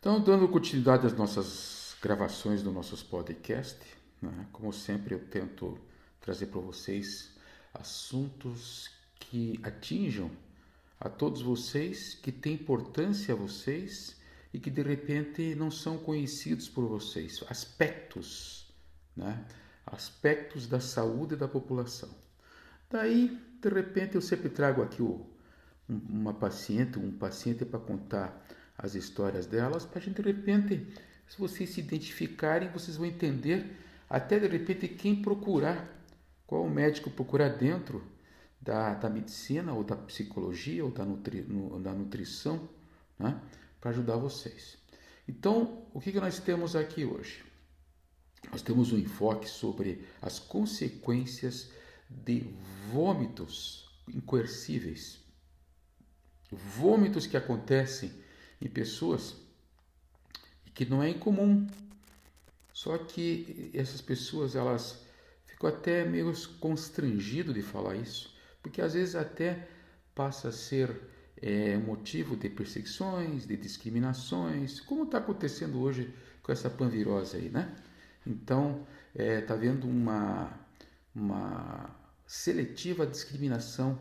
Então, dando continuidade às nossas gravações do nossos podcast, né? como sempre eu tento trazer para vocês assuntos que atinjam a todos vocês, que têm importância a vocês e que de repente não são conhecidos por vocês, aspectos, né? aspectos da saúde da população. Daí, de repente, eu sempre trago aqui uma paciente, um paciente para contar as histórias delas, para de repente, se vocês se identificarem, vocês vão entender até de repente quem procurar, qual médico procurar dentro da, da medicina ou da psicologia ou da, nutri, no, da nutrição, né, para ajudar vocês. Então, o que, que nós temos aqui hoje? Nós temos um enfoque sobre as consequências de vômitos incoercíveis, vômitos que acontecem em pessoas que não é incomum. Só que essas pessoas elas ficam até meio constrangido de falar isso, porque às vezes até passa a ser é, motivo de perseguições, de discriminações, como está acontecendo hoje com essa panvirose aí, né? Então, está é, tá havendo uma, uma seletiva discriminação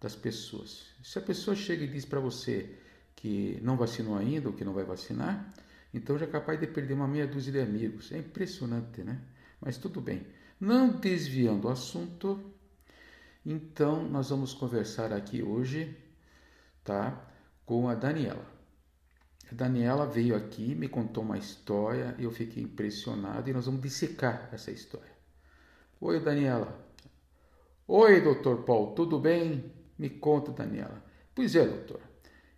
das pessoas. Se a pessoa chega e diz para você que não vacinou ainda ou que não vai vacinar, então já é capaz de perder uma meia dúzia de amigos. É impressionante, né? Mas tudo bem. Não desviando o assunto, então nós vamos conversar aqui hoje, tá? Com a Daniela. A Daniela veio aqui, me contou uma história, eu fiquei impressionado e nós vamos dissecar essa história. Oi, Daniela. Oi, doutor Paulo, tudo bem? Me conta, Daniela. Pois é, doutor.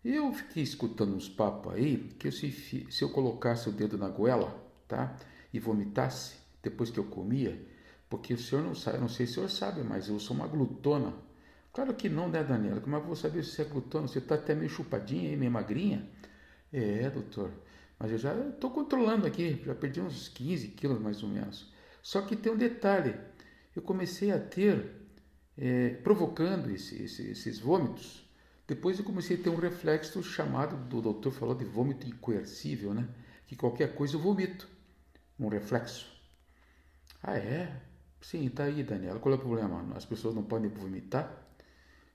Eu fiquei escutando uns papos aí que se, se eu colocasse o dedo na goela, tá? E vomitasse depois que eu comia, porque o senhor não sabe, não sei se o senhor sabe, mas eu sou uma glutona. Claro que não, né, Daniela? Como é que eu vou saber se você é glutona? Você está até meio chupadinha aí, meio magrinha? É, doutor. Mas eu já estou controlando aqui, já perdi uns 15 quilos mais ou menos. Só que tem um detalhe. Eu comecei a ter é, provocando esse, esse, esses vômitos. Depois eu comecei a ter um reflexo chamado, do doutor falou de vômito incoercível, né? Que qualquer coisa eu vomito. Um reflexo. Ah, é? Sim, tá aí, Daniela. Qual é o problema? As pessoas não podem vomitar?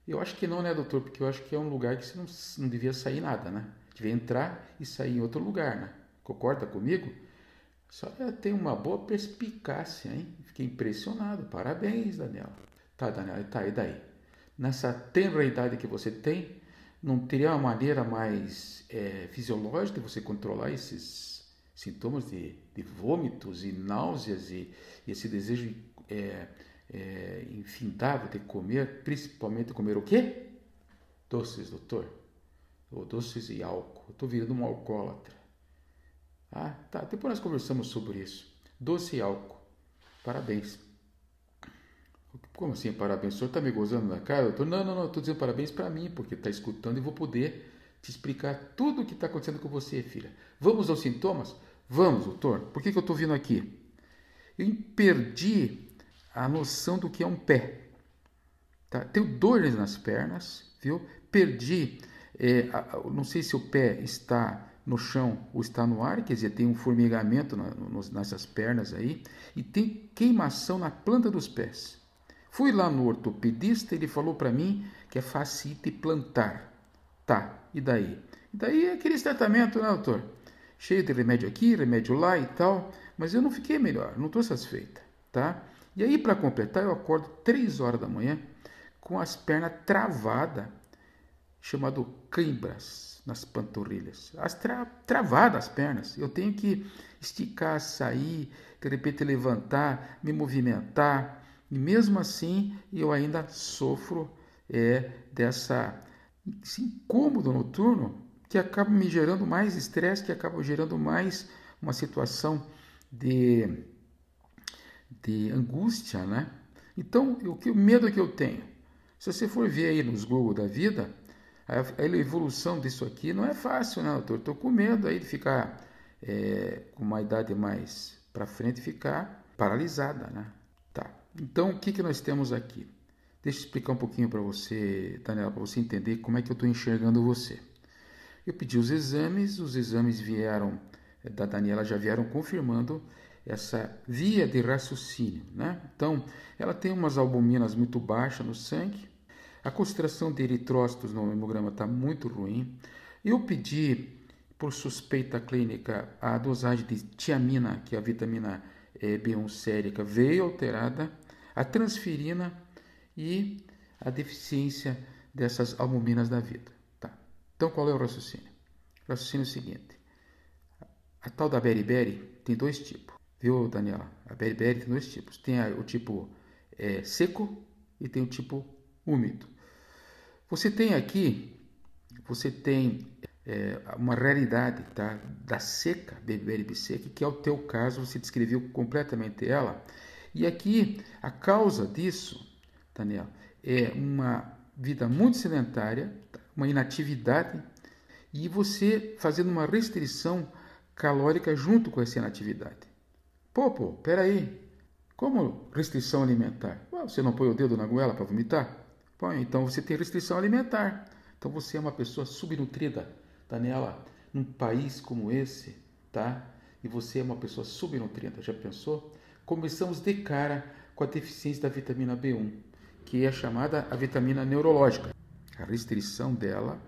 Eu acho que não, né, doutor? Porque eu acho que é um lugar que você não, não devia sair nada, né? Devia entrar e sair em outro lugar, né? Concorda comigo? Só tem uma boa perspicácia, hein? Fiquei impressionado. Parabéns, Daniela. Tá, Daniel, tá, e daí? Nessa tenra idade que você tem, não teria uma maneira mais é, fisiológica de você controlar esses sintomas de, de vômitos e náuseas e, e esse desejo é, é, infindável de comer, principalmente comer o quê? Doces, doutor. Ou doces e álcool. Estou virando um alcoólatra. Ah, tá. Depois nós conversamos sobre isso. Doce e álcool. Parabéns. Como assim, parabéns? O senhor está me gozando na cara? Tô, não, não, não, estou dizendo parabéns para mim, porque está escutando e vou poder te explicar tudo o que está acontecendo com você, filha. Vamos aos sintomas? Vamos, doutor. Por que, que eu estou vindo aqui? Eu perdi a noção do que é um pé. Tá? Tenho dores nas pernas, viu? Perdi, é, a, não sei se o pé está no chão ou está no ar, quer dizer, tem um formigamento na, no, nessas pernas aí, e tem queimação na planta dos pés. Fui lá no ortopedista, ele falou para mim que é facite plantar. Tá, e daí? E daí é aquele tratamento, né, doutor? Cheio de remédio aqui, remédio lá e tal, mas eu não fiquei melhor, não estou satisfeita, tá? E aí, para completar, eu acordo três horas da manhã com as pernas travadas, chamado cãibras nas panturrilhas. As tra travadas as pernas. Eu tenho que esticar, sair, de repente levantar, me movimentar. E mesmo assim, eu ainda sofro é, dessa esse incômodo noturno que acaba me gerando mais estresse, que acaba gerando mais uma situação de, de angústia, né? Então, o que o medo que eu tenho? Se você for ver aí nos Google da vida, a, a evolução disso aqui não é fácil, né, doutor? Estou com medo aí de ficar é, com uma idade mais para frente ficar paralisada, né? Então, o que, que nós temos aqui? Deixa eu explicar um pouquinho para você, Daniela, para você entender como é que eu estou enxergando você. Eu pedi os exames, os exames vieram eh, da Daniela já vieram confirmando essa via de raciocínio, né? Então, ela tem umas albuminas muito baixas no sangue, a concentração de eritrócitos no hemograma está muito ruim. Eu pedi, por suspeita clínica, a dosagem de tiamina, que é a vitamina eh, B1 sérica, veio alterada, a transferina e a deficiência dessas albuminas da vida. Tá. Então, qual é o raciocínio? O raciocínio é o seguinte: a tal da beriberi tem dois tipos, viu, Daniela? A beriberi tem dois tipos: tem o tipo é, seco e tem o tipo úmido. Você tem aqui, você tem é, uma realidade tá, da seca, beriberi seca, que é o teu caso, você descreveu completamente ela. E aqui a causa disso, Daniela, é uma vida muito sedentária, uma inatividade e você fazendo uma restrição calórica junto com essa inatividade. Pô, pô, peraí. Como restrição alimentar? você não põe o dedo na goela para vomitar? Põe, então você tem restrição alimentar. Então você é uma pessoa subnutrida, Daniela, num país como esse, tá? E você é uma pessoa subnutrida, já pensou? Começamos de cara com a deficiência da vitamina B1, que é chamada a vitamina neurológica. A restrição dela,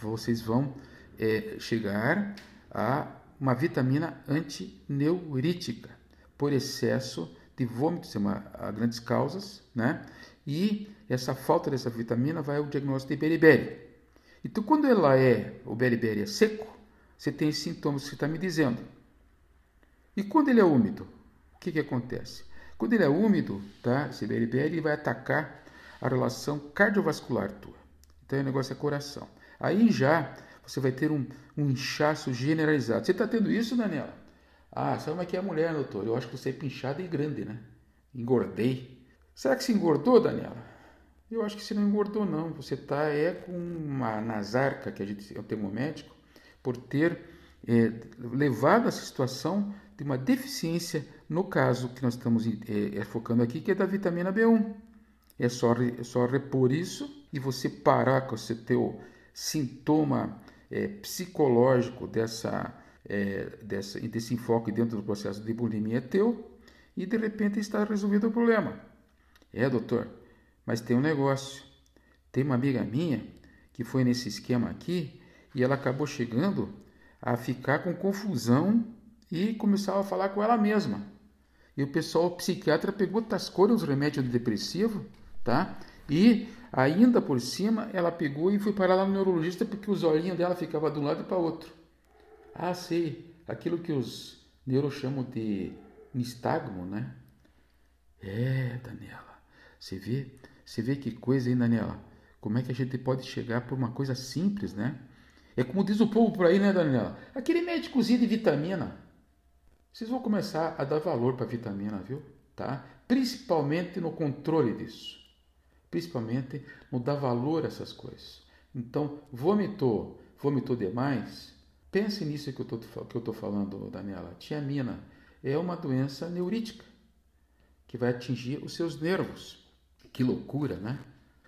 vocês vão é, chegar a uma vitamina antineurítica por excesso de vômitos, é uma a grandes causas, né? E essa falta dessa vitamina vai ao diagnóstico de beriberi. Então, quando ela é, o beriberi é seco, você tem sintomas que você está me dizendo. E quando ele é úmido, o que, que acontece? Quando ele é úmido, tá? Esse beriberi ele vai atacar a relação cardiovascular tua. Então, o negócio é coração. Aí já você vai ter um, um inchaço generalizado. Você está tendo isso, Daniela? Ah, sabe como é que é a mulher, doutor? Eu acho que você é pinchada e grande, né? Engordei. Será que se engordou, Daniela? Eu acho que você não engordou, não. Você está é com uma nasarca, que a gente é o termo médico, por ter é, levado essa situação de uma deficiência, no caso que nós estamos é, é, focando aqui, que é da vitamina B1. É só, é só repor isso e você parar com esse teu sintoma é, psicológico dessa, é, dessa, desse enfoque dentro do processo de bulimia é teu e de repente está resolvido o problema. É, doutor, mas tem um negócio. Tem uma amiga minha que foi nesse esquema aqui e ela acabou chegando a ficar com confusão e começava a falar com ela mesma. E o pessoal, o psiquiatra, pegou, tascou os remédios depressivo, tá? E Ainda por cima, ela pegou e foi parar lá no neurologista porque os olhinhos dela ficavam de um lado para outro. Ah, sei, aquilo que os neuros chamam de nistagmo, né? É, Daniela, você vê, você vê que coisa, hein, Daniela? Como é que a gente pode chegar por uma coisa simples, né? É como diz o povo por aí, né, Daniela? Aquele médicozinho de vitamina. Vocês vão começar a dar valor para vitamina, viu? Tá? Principalmente no controle disso principalmente no dar valor a essas coisas. Então, vomitou, vomitou demais, pense nisso que eu estou falando, Daniela. Tiamina é uma doença neurítica que vai atingir os seus nervos. Que loucura, né?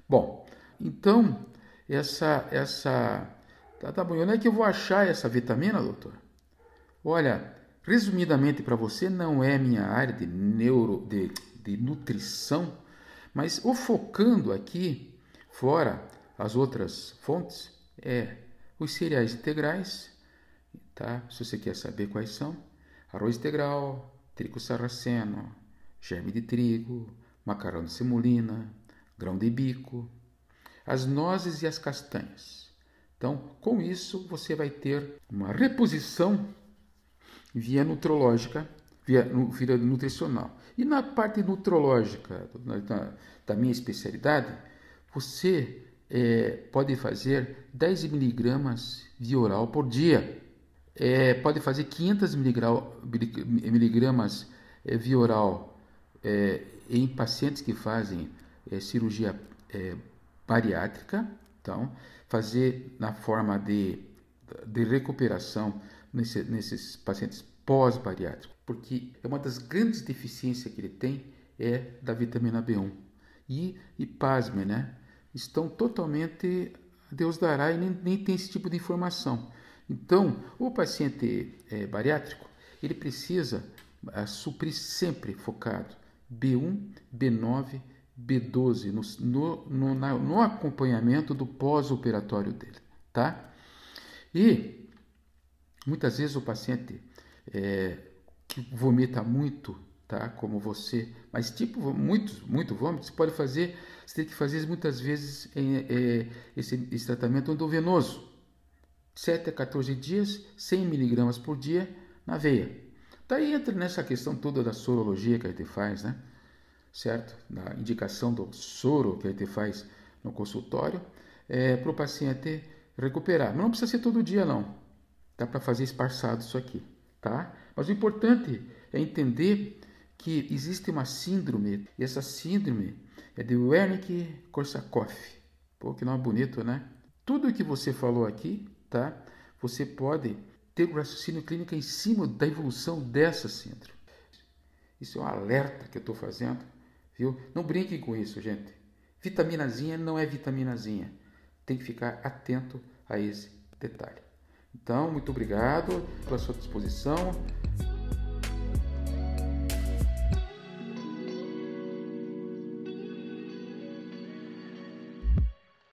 Bom, então, essa, essa, tá, tá bom, onde é que eu vou achar essa vitamina, doutor? Olha, resumidamente para você, não é minha área de neuro, de, de nutrição, mas o focando aqui, fora as outras fontes, é os cereais integrais, tá? Se você quer saber quais são, arroz integral, trigo sarraceno, germe de trigo, macarrão de semolina, grão de bico, as nozes e as castanhas. Então, com isso, você vai ter uma reposição via nutrológica via, via nutricional. E na parte nutrológica da, da minha especialidade, você é, pode fazer 10 miligramas via oral por dia. É, pode fazer 500 miligramas é, via oral é, em pacientes que fazem é, cirurgia bariátrica. Então, fazer na forma de, de recuperação nesse, nesses pacientes pós-bariátricos porque é uma das grandes deficiências que ele tem é da vitamina B1. E, e pasme, né? Estão totalmente Deus dará e nem, nem tem esse tipo de informação. Então, o paciente é, bariátrico, ele precisa é, suprir sempre focado B1, B9, B12 no, no, no, no acompanhamento do pós-operatório dele, tá? E muitas vezes o paciente é, que vomita muito, tá? Como você, mas tipo muito, muito vômito, você pode fazer, você tem que fazer muitas vezes é, esse, esse tratamento endovenoso, 7 a 14 dias, 100 miligramas por dia na veia. Daí entra nessa questão toda da sorologia que a gente faz, né? Certo? Da indicação do soro que a gente faz no consultório, é, para o paciente recuperar. Mas não precisa ser todo dia, não. Dá para fazer esparçado isso aqui, tá? Mas o importante é entender que existe uma síndrome, e essa síndrome é de Wernicke-Korsakoff. Pô, que nome bonito, né? Tudo que você falou aqui tá? Você pode ter o raciocínio clínico em cima da evolução dessa síndrome. Isso é um alerta que eu estou fazendo, viu? Não brinquem com isso, gente. Vitaminazinha não é vitaminazinha. Tem que ficar atento a esse detalhe. Então, muito obrigado pela sua disposição.